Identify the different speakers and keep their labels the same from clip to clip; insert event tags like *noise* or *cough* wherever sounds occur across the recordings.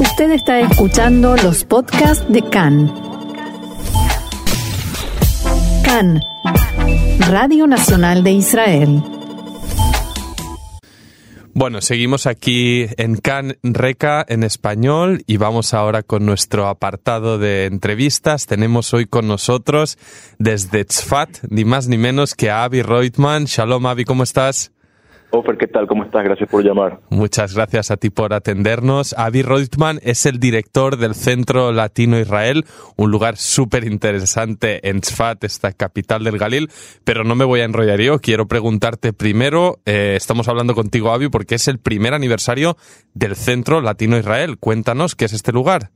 Speaker 1: Usted está escuchando los podcasts de CAN. CAN, Radio Nacional de Israel.
Speaker 2: Bueno, seguimos aquí en CAN Reca en español y vamos ahora con nuestro apartado de entrevistas. Tenemos hoy con nosotros desde Tzfat, ni más ni menos que a Avi Reutemann. Shalom Avi, ¿cómo estás?
Speaker 3: Ofer, ¿qué tal? ¿Cómo estás? Gracias por llamar.
Speaker 2: Muchas gracias a ti por atendernos. Avi Reutemann es el director del Centro Latino Israel, un lugar súper interesante en Tzfat, esta capital del Galil, pero no me voy a enrollar yo. Quiero preguntarte primero, eh, estamos hablando contigo, Avi, porque es el primer aniversario del Centro Latino Israel. Cuéntanos qué es este lugar.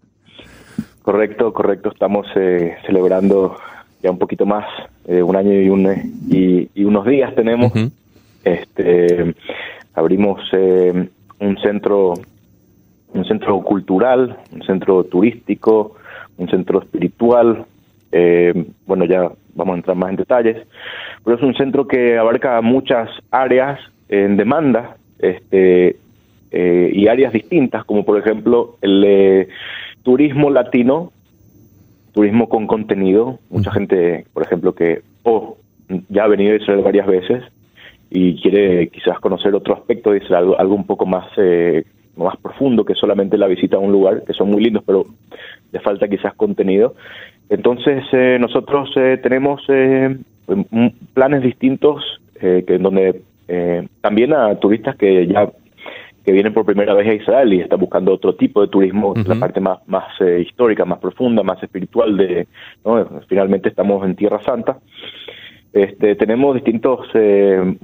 Speaker 3: Correcto, correcto. Estamos eh, celebrando ya un poquito más, eh, un año y, un, y, y, unos días tenemos. Este, abrimos eh, un centro, un centro cultural, un centro turístico, un centro espiritual. Eh, bueno, ya vamos a entrar más en detalles, pero es un centro que abarca muchas áreas en demanda, este, eh, y áreas distintas, como por ejemplo el turismo latino, turismo con contenido. Mucha gente, por ejemplo, que oh, ya ha venido a Israel varias veces y quiere quizás conocer otro aspecto, dice algo, algo un poco más, eh, más profundo que solamente la visita a un lugar, que son muy lindos, pero le falta quizás contenido. Entonces eh, nosotros eh, tenemos planes distintos que donde también a turistas que ya que vienen por primera vez a Israel y están buscando otro tipo de turismo, la parte más más histórica, más profunda, más espiritual de, ¿no? finalmente estamos en Tierra Santa. Este, tenemos distintos, eh,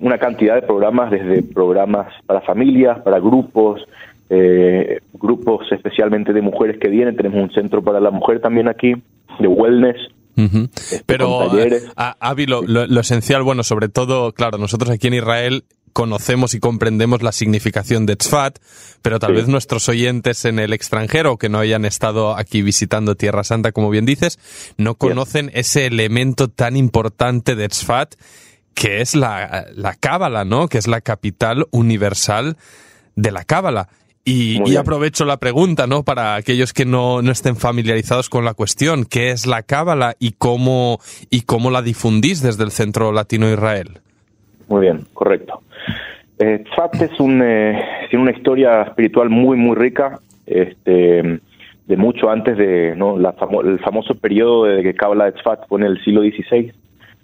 Speaker 3: una cantidad de programas, desde programas para familias, para grupos, eh, grupos especialmente de mujeres que vienen. Tenemos un centro para la mujer también aquí, de wellness.
Speaker 2: Este, Pero, Avi, lo, lo, esencial, bueno, sobre todo, claro, nosotros aquí en Israel conocemos y comprendemos la significación de Tzfat, pero tal vez nuestros oyentes en el extranjero que no hayan estado aquí visitando Tierra Santa, como bien dices, no conocen ese elemento tan importante de Tzfat que es la, la Cábala, ¿no? Que es la capital universal de la Cábala. Y, aprovecho la pregunta, ¿no? Para aquellos que no, no, estén familiarizados con la cuestión, ¿qué es la Cábala y cómo, y cómo la difundís desde el Centro Latino Israel?
Speaker 3: Muy bien, correcto. Eh, es un, eh, tiene una historia espiritual muy, muy rica, este, de mucho antes de ¿no? la el famoso periodo de que Kabbalah de Tzfat fue en el siglo XVI,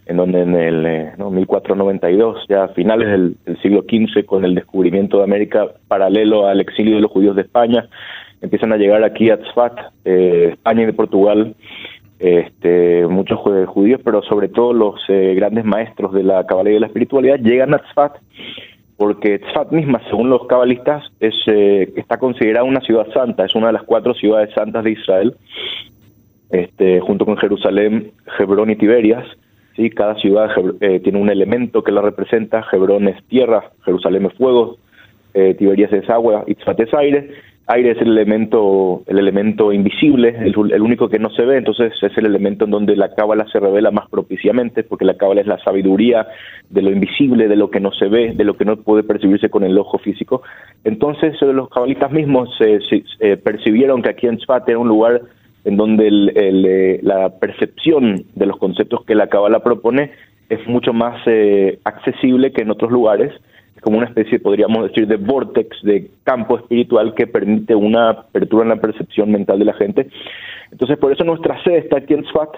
Speaker 3: en donde en el eh, ¿no? 1492, ya a finales del, siglo XV, con el descubrimiento de América paralelo al exilio de los judíos de España, empiezan a llegar aquí a Tzfat, eh, España y de Portugal, este, muchos judíos, pero sobre todo los eh, grandes maestros de la caballería y de la espiritualidad llegan a Tzfat porque Tzfat misma, según los cabalistas, es, eh, está considerada una ciudad santa, es una de las cuatro ciudades santas de Israel, este, junto con Jerusalén, Hebrón y Tiberias. ¿Sí? Cada ciudad eh, tiene un elemento que la representa, Hebrón es tierra, Jerusalén es fuego, Tiberias es agua y Tzfat es aire, aire es el elemento, el elemento invisible, el, único que no se ve, entonces es el elemento en donde la cábala se revela más propiciamente, porque la cábala es la sabiduría de lo invisible, de lo que no se ve, de lo que no puede percibirse con el ojo físico. Entonces los cabalistas mismos se, percibieron que aquí en Tzfat era un lugar en donde eh, la percepción de los conceptos que la cábala propone es mucho más eh, accesible que en otros lugares como una especie, podríamos decir, de vortex, de campo espiritual que permite una apertura en la percepción mental de la gente. Entonces, por eso nuestra sede está aquí en SWAT,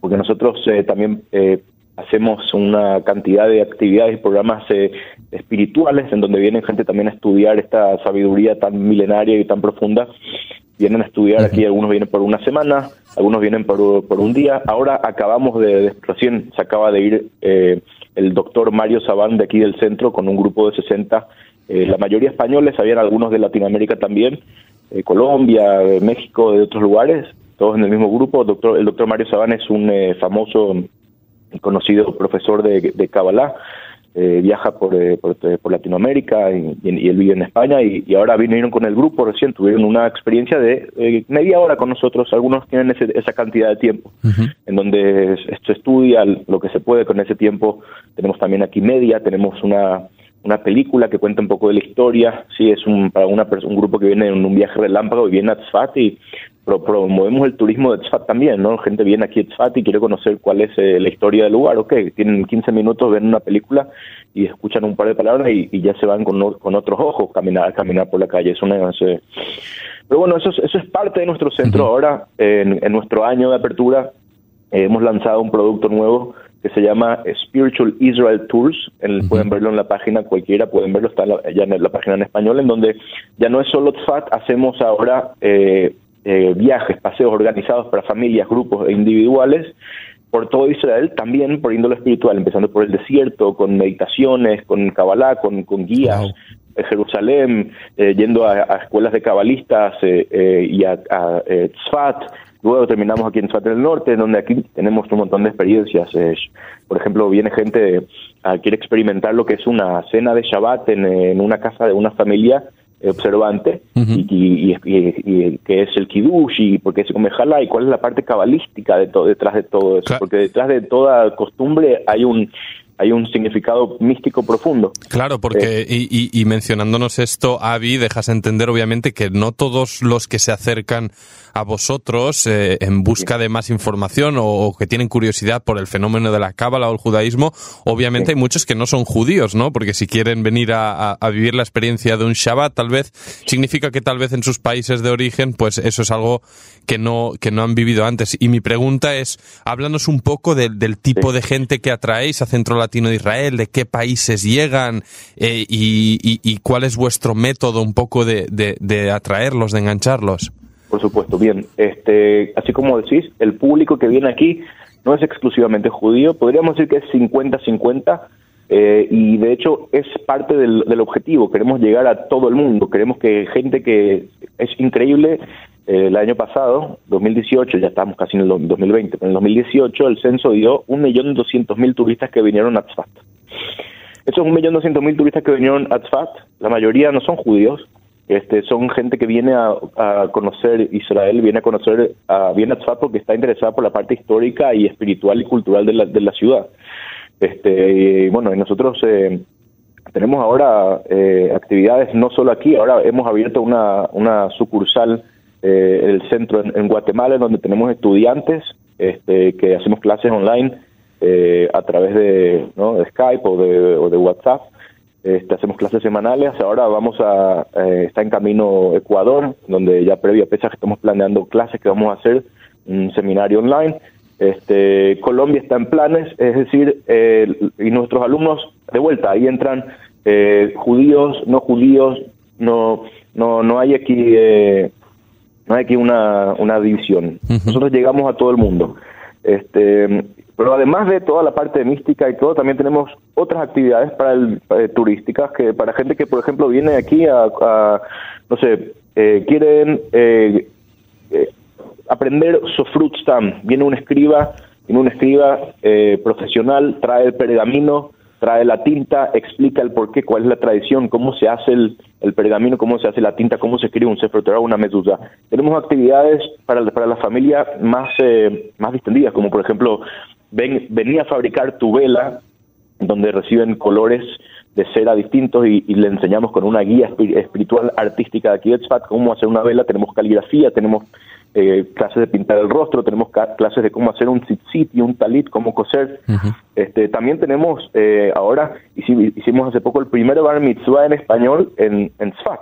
Speaker 3: porque nosotros eh, también eh, hacemos una cantidad de actividades y programas eh, espirituales en donde vienen gente también a estudiar esta sabiduría tan milenaria y tan profunda. Vienen a estudiar aquí, algunos vienen por una semana, algunos vienen por, por un día. Ahora acabamos de, recién se acaba de ir el doctor Mario Sabán de aquí del centro con un grupo de 60, eh, la mayoría españoles, habían algunos de Latinoamérica también, eh, Colombia, México, de otros lugares, todos en el mismo grupo. Doctor, el doctor Mario Sabán es un eh, famoso y conocido profesor de, de Kabbalah, eh, viaja por, eh, eh, por, Latinoamérica y, él vive en España y, ahora vinieron con el grupo recién, tuvieron una experiencia de media hora con nosotros, algunos tienen esa cantidad de tiempo, en donde se estudia lo que se puede con ese tiempo, tenemos también aquí media, tenemos una, una película que cuenta un poco de la historia, sí, es un, para una un grupo que viene en un viaje relámpago y viene a Tzfat y promovemos el turismo de Tzfat también, ¿no? Gente viene aquí a Tzfat y quiere conocer cuál es eh, la historia del lugar, ok, tienen 15 minutos, ven una película y escuchan un par de palabras y, ya se van con, con otros ojos. Caminar caminar por la calle, es una... pero bueno, eso es, eso es parte de nuestro centro. Ahora, en, nuestro año de apertura hemos lanzado un producto nuevo que se llama Spiritual Israel Tours. Pueden verlo en la página cualquiera, pueden verlo, está ya en la página en español, en donde ya no es solo Tzfat, hacemos ahora eh, eh, viajes, paseos organizados para familias, grupos e individuales por todo Israel, también por índole espiritual, empezando por el desierto, con meditaciones, con Kabbalah, con, con guías. en Jerusalén, eh, yendo a, escuelas de cabalistas y a, a Tzfat, Luego terminamos aquí en Tzfat del Norte, donde aquí tenemos un montón de experiencias. por ejemplo, viene gente a quiere experimentar lo que es una cena de Shabbat en, una casa de una familia observante y, y, que es el kiddush y por qué se come y cuál es la parte cabalística de todo detrás de todo eso porque detrás de toda costumbre hay un hay un significado místico profundo.
Speaker 2: Claro, porque, eh, y, y, mencionándonos esto, Avi, dejas entender obviamente que no todos los que se acercan a vosotros eh, en busca de más información o, que tienen curiosidad por el fenómeno de la cábala o el judaísmo, obviamente hay muchos que no son judíos, ¿no? Porque si quieren venir a, a, vivir la experiencia de un Shabbat, tal vez significa que tal vez en sus países de origen, pues eso es algo que no, que no han vivido antes. Y mi pregunta es, háblanos un poco del tipo de gente que atraéis a Centro Latino de Israel, de qué países llegan eh, y, cuál es vuestro método un poco de, de, atraerlos, de engancharlos.
Speaker 3: Por supuesto, bien. Este, así como decís, el público que viene aquí no es exclusivamente judío, podríamos decir que es 50-50 eh, y de hecho es parte del, objetivo. Queremos llegar a todo el mundo, queremos que gente que es increíble. El año pasado, 2018, ya estamos casi en el 2020, pero en el 2018 el censo dio 1.200.000 turistas que vinieron a Tzfat. Esos 1.200.000 turistas que vinieron a Tzfat, la mayoría no son judíos, este, son gente que viene a, conocer Israel, viene a conocer, a, viene a Tzfat porque está interesada por la parte histórica y espiritual y cultural de la, de la ciudad. Este, y bueno, nosotros eh, tenemos ahora eh, actividades no solo aquí, ahora hemos abierto una, una sucursal, eh, el centro en, Guatemala, donde tenemos estudiantes este, que hacemos clases online eh, a través de, ¿no? de Skype o de, o de WhatsApp este, hacemos clases semanales, ahora vamos a, eh, está en camino Ecuador, donde ya previo a pesas estamos planeando clases que vamos a hacer, un seminario online. Este, Colombia está en planes, es decir, eh, y nuestros alumnos, de vuelta, ahí entran eh, judíos, no judíos, no, no, no hay aquí, eh, no hay aquí una, una división. Nosotros llegamos a todo el mundo. Este, pero además de toda la parte mística y todo, también tenemos otras actividades para el, eh, turísticas que para gente que, por ejemplo, viene aquí a, no sé, eh, quieren eh, eh aprender Sofrutstam. Viene un escriba, viene un escriba profesional, trae el pergamino, trae la tinta, explica el porqué, cuál es la tradición, cómo se hace el, el pergamino, cómo se hace la tinta, cómo se escribe un Sefer Torah, una mezuzá. Tenemos actividades para, para la familia más, más distendidas, como por ejemplo ven, venía a fabricar tu vela, donde reciben colores de cera distintos y, le enseñamos con una guía espiritual artística de aquí de Tzfat cómo hacer una vela, tenemos caligrafía, tenemos eh, clases de pintar el rostro, tenemos clases de cómo hacer un tzitzit y un talit, cómo coser. este, también tenemos, eh, ahora hicimos hace poco el primer bar mitzvah en español en, en Tzfat.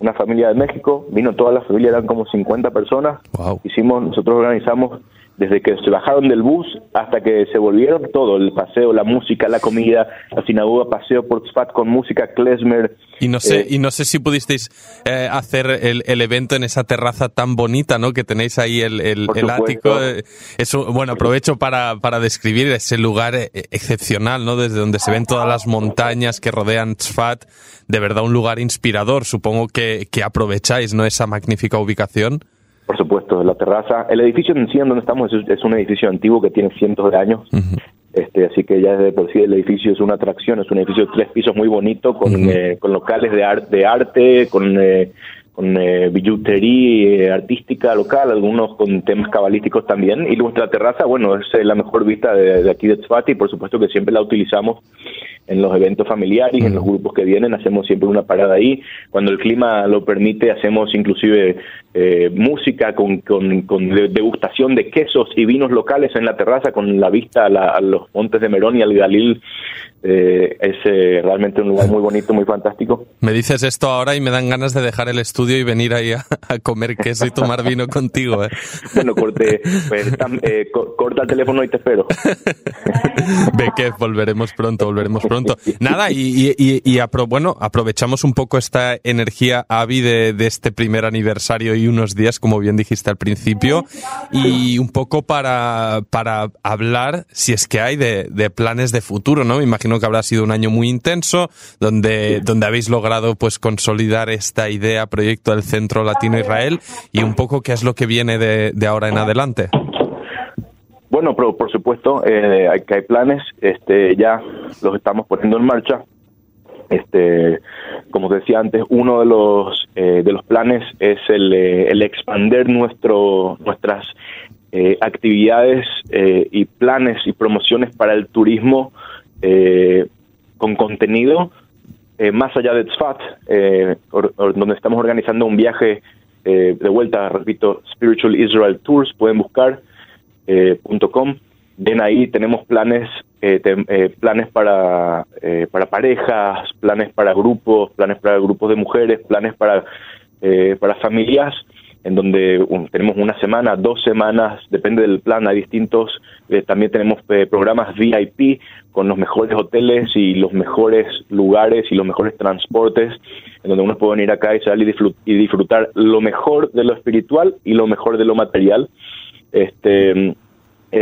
Speaker 3: Una familia de México, vino toda la familia, eran como 50 personas. Hicimos, nosotros organizamos desde que se bajaron del bus hasta que se volvieron, todo, el paseo, la música, la comida, la sinagoga, paseo por Tzfat con música, klezmer.
Speaker 2: Y no sé, eh, y no sé si pudisteis eh, hacer el, el, evento en esa terraza tan bonita, ¿no? Que tenéis ahí el, el, el ático. Eh, eso, bueno, aprovecho para, para describir ese lugar excepcional, ¿no? Desde donde se ven todas las montañas que rodean Tzfat. De verdad un lugar inspirador. Supongo que, que aprovecháis, ¿no? Esa magnífica ubicación.
Speaker 3: Por supuesto, la terraza. El edificio en sí en donde estamos es, un edificio antiguo que tiene cientos de años. Este, así que ya desde por sí el edificio es una atracción, es un edificio de tres pisos muy bonito, con, eh, con locales de, de arte, con, eh, con eh, billutería artística local, algunos con temas cabalísticos también. Y nuestra terraza, bueno, es la mejor vista de, aquí de Tzfat y por supuesto que siempre la utilizamos en los eventos familiares, en los grupos que vienen, hacemos siempre una parada ahí. Cuando el clima lo permite, hacemos inclusive eh, música con, con, con, degustación de quesos y vinos locales en la terraza con la vista a, los montes de Merón y al Galil. Eh, es eh, realmente un lugar muy bonito, muy fantástico.
Speaker 2: Me dices esto ahora y me dan ganas de dejar el estudio y venir ahí a, comer queso y tomar vino *laughs* contigo.
Speaker 3: Bueno, corte, pues, corta el teléfono y te espero. *laughs*
Speaker 2: Ve que volveremos pronto, volveremos pronto. Nada, y, y, y, bueno, aprovechamos un poco esta energía, Avi, de, de este primer aniversario y unos días, como bien dijiste al principio, y un poco para, para hablar, si es que hay, de, planes de futuro, ¿no? Me imagino que habrá sido un año muy intenso, donde, donde habéis logrado pues consolidar esta idea, proyecto del Centro Latino Israel, y un poco qué es lo que viene de, de ahora en adelante.
Speaker 3: Bueno, pero por supuesto, eh, hay, que hay planes, este, ya los estamos poniendo en marcha. Este, como decía antes, uno de los eh, de los planes es el, eh, el expander nuestro nuestras eh, actividades y planes y promociones para el turismo con contenido más allá de Tzfat, donde estamos organizando un viaje de vuelta, repito, Spiritual Israel Tours, pueden buscar .com Ven ahí, tenemos planes, eh, eh, planes para, eh, para parejas, planes para grupos, planes para grupos de mujeres, planes para, para familias, en donde tenemos una semana, dos semanas, depende del plan, hay distintos, también tenemos programas VIP con los mejores hoteles y los mejores lugares y los mejores transportes, en donde uno puede venir acá y salir y disfrutar lo mejor de lo espiritual y lo mejor de lo material. Este,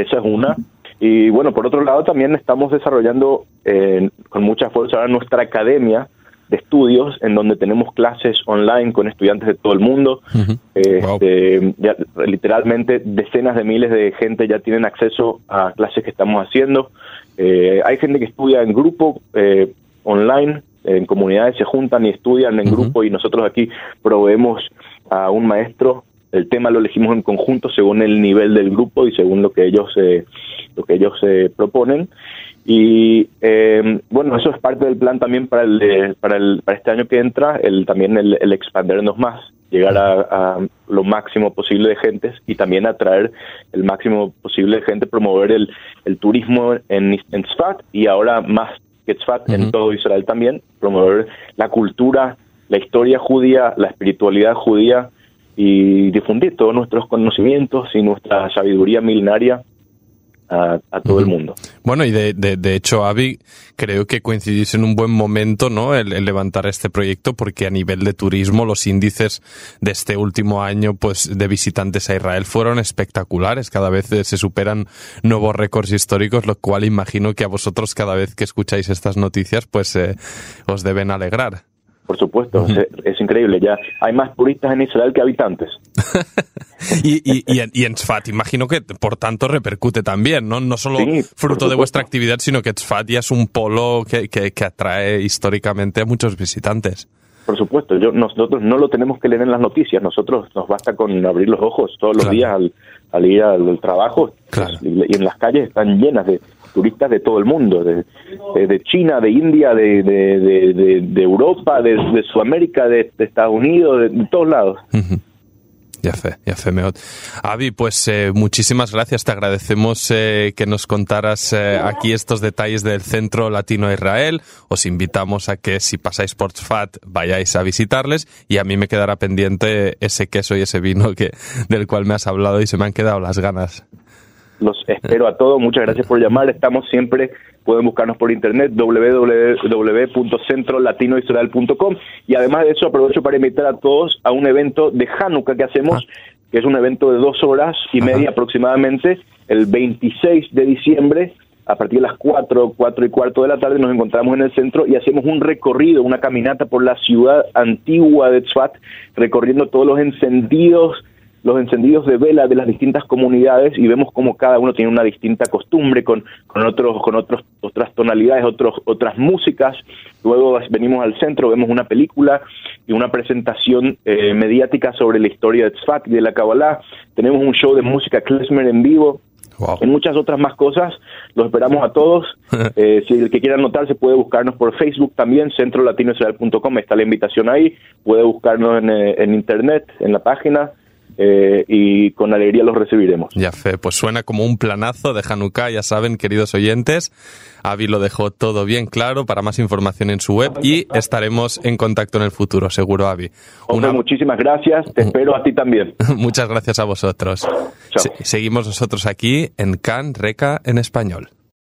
Speaker 3: esa es una. Y bueno, por otro lado también estamos desarrollando eh, con mucha fuerza ahora nuestra academia de estudios en donde tenemos clases online con estudiantes de todo el mundo. Este, literalmente decenas de miles de gente ya tienen acceso a clases que estamos haciendo. Eh, hay gente que estudia en grupo eh, online, en comunidades se juntan y estudian en grupo y nosotros aquí proveemos a un maestro el tema lo elegimos en conjunto según el nivel del grupo y según lo que ellos eh, lo que ellos se proponen. Y eh, bueno eso es parte del plan también para el para el para este año que entra el también el, expandernos más llegar a, lo máximo posible de gentes y también atraer el máximo posible de gente promover el, el turismo en, en y ahora más que Tzfat en todo Israel también promover la cultura la historia judía la espiritualidad judía y difundir todos nuestros conocimientos y nuestra sabiduría milenaria a, todo el mundo.
Speaker 2: Bueno, y de, de, hecho, Avi, creo que coincidís en un buen momento, ¿no? El, levantar este proyecto, porque a nivel de turismo, los índices de este último año, pues, de visitantes a Israel fueron espectaculares. Cada vez se superan nuevos récords históricos, lo cual imagino que a vosotros, cada vez que escucháis estas noticias, pues, eh, os deben alegrar.
Speaker 3: Por supuesto, es, increíble. Ya hay más turistas en Israel que habitantes. *laughs*
Speaker 2: y, y, y, en, Tzfat, imagino que por tanto repercute también, ¿no? No solo fruto de vuestra actividad, sino que Tzfat ya es un polo que, que, atrae históricamente a muchos visitantes.
Speaker 3: Por supuesto, yo, nosotros no lo tenemos que leer en las noticias, nosotros nos basta con abrir los ojos todos los días al, al, ir al trabajo y en las calles están llenas de, turistas de todo el mundo, de, China, de India, de Europa, de, Sudamérica, de, Estados Unidos, de, todos lados.
Speaker 2: Ya fe, ya fe, Meot. Avi, pues eh, muchísimas gracias. Te agradecemos eh, que nos contaras eh, aquí estos detalles del Centro Latino Israel. Os invitamos a que si pasáis por Tzfat vayáis a visitarles y a mí me quedará pendiente ese queso y ese vino que, del cual me has hablado y se me han quedado las ganas.
Speaker 3: Los espero a todos. Muchas gracias por llamar. Estamos siempre, pueden buscarnos por internet www.centrolatinohistorial.com y además de eso aprovecho para invitar a todos a un evento de Hanukkah que hacemos, ah. que es un evento de dos horas y media aproximadamente, el 26 de diciembre. A partir de las 4, 4 y cuarto de la tarde nos encontramos en el centro y hacemos un recorrido, una caminata por la ciudad antigua de Tzfat, recorriendo todos los encendidos los encendidos de vela de las distintas comunidades y vemos cómo cada uno tiene una distinta costumbre con, con otros con otros otras tonalidades, otros otras músicas. Luego venimos al centro, vemos una película y una presentación eh, mediática sobre la historia de Tzfat y de la Kabbalah. Tenemos un show de música klezmer en vivo y muchas otras más cosas. Los esperamos a todos. *laughs* Eh, si el que quiera anotarse puede buscarnos por Facebook también, centrolatinoisrael.com, está la invitación ahí. Puede buscarnos en, eh, en internet, en la página. Eh, y con alegría los recibiremos.
Speaker 2: Ya fe, pues suena como un planazo de Hanukkah, ya saben, queridos oyentes. Avi lo dejó todo bien claro, para más información en su web y estaremos en contacto en el futuro, seguro, Avi.
Speaker 3: Una... muchísimas gracias, te espero a ti también. *laughs*
Speaker 2: Muchas gracias a vosotros. seguimos nosotros aquí en Can Reca en español.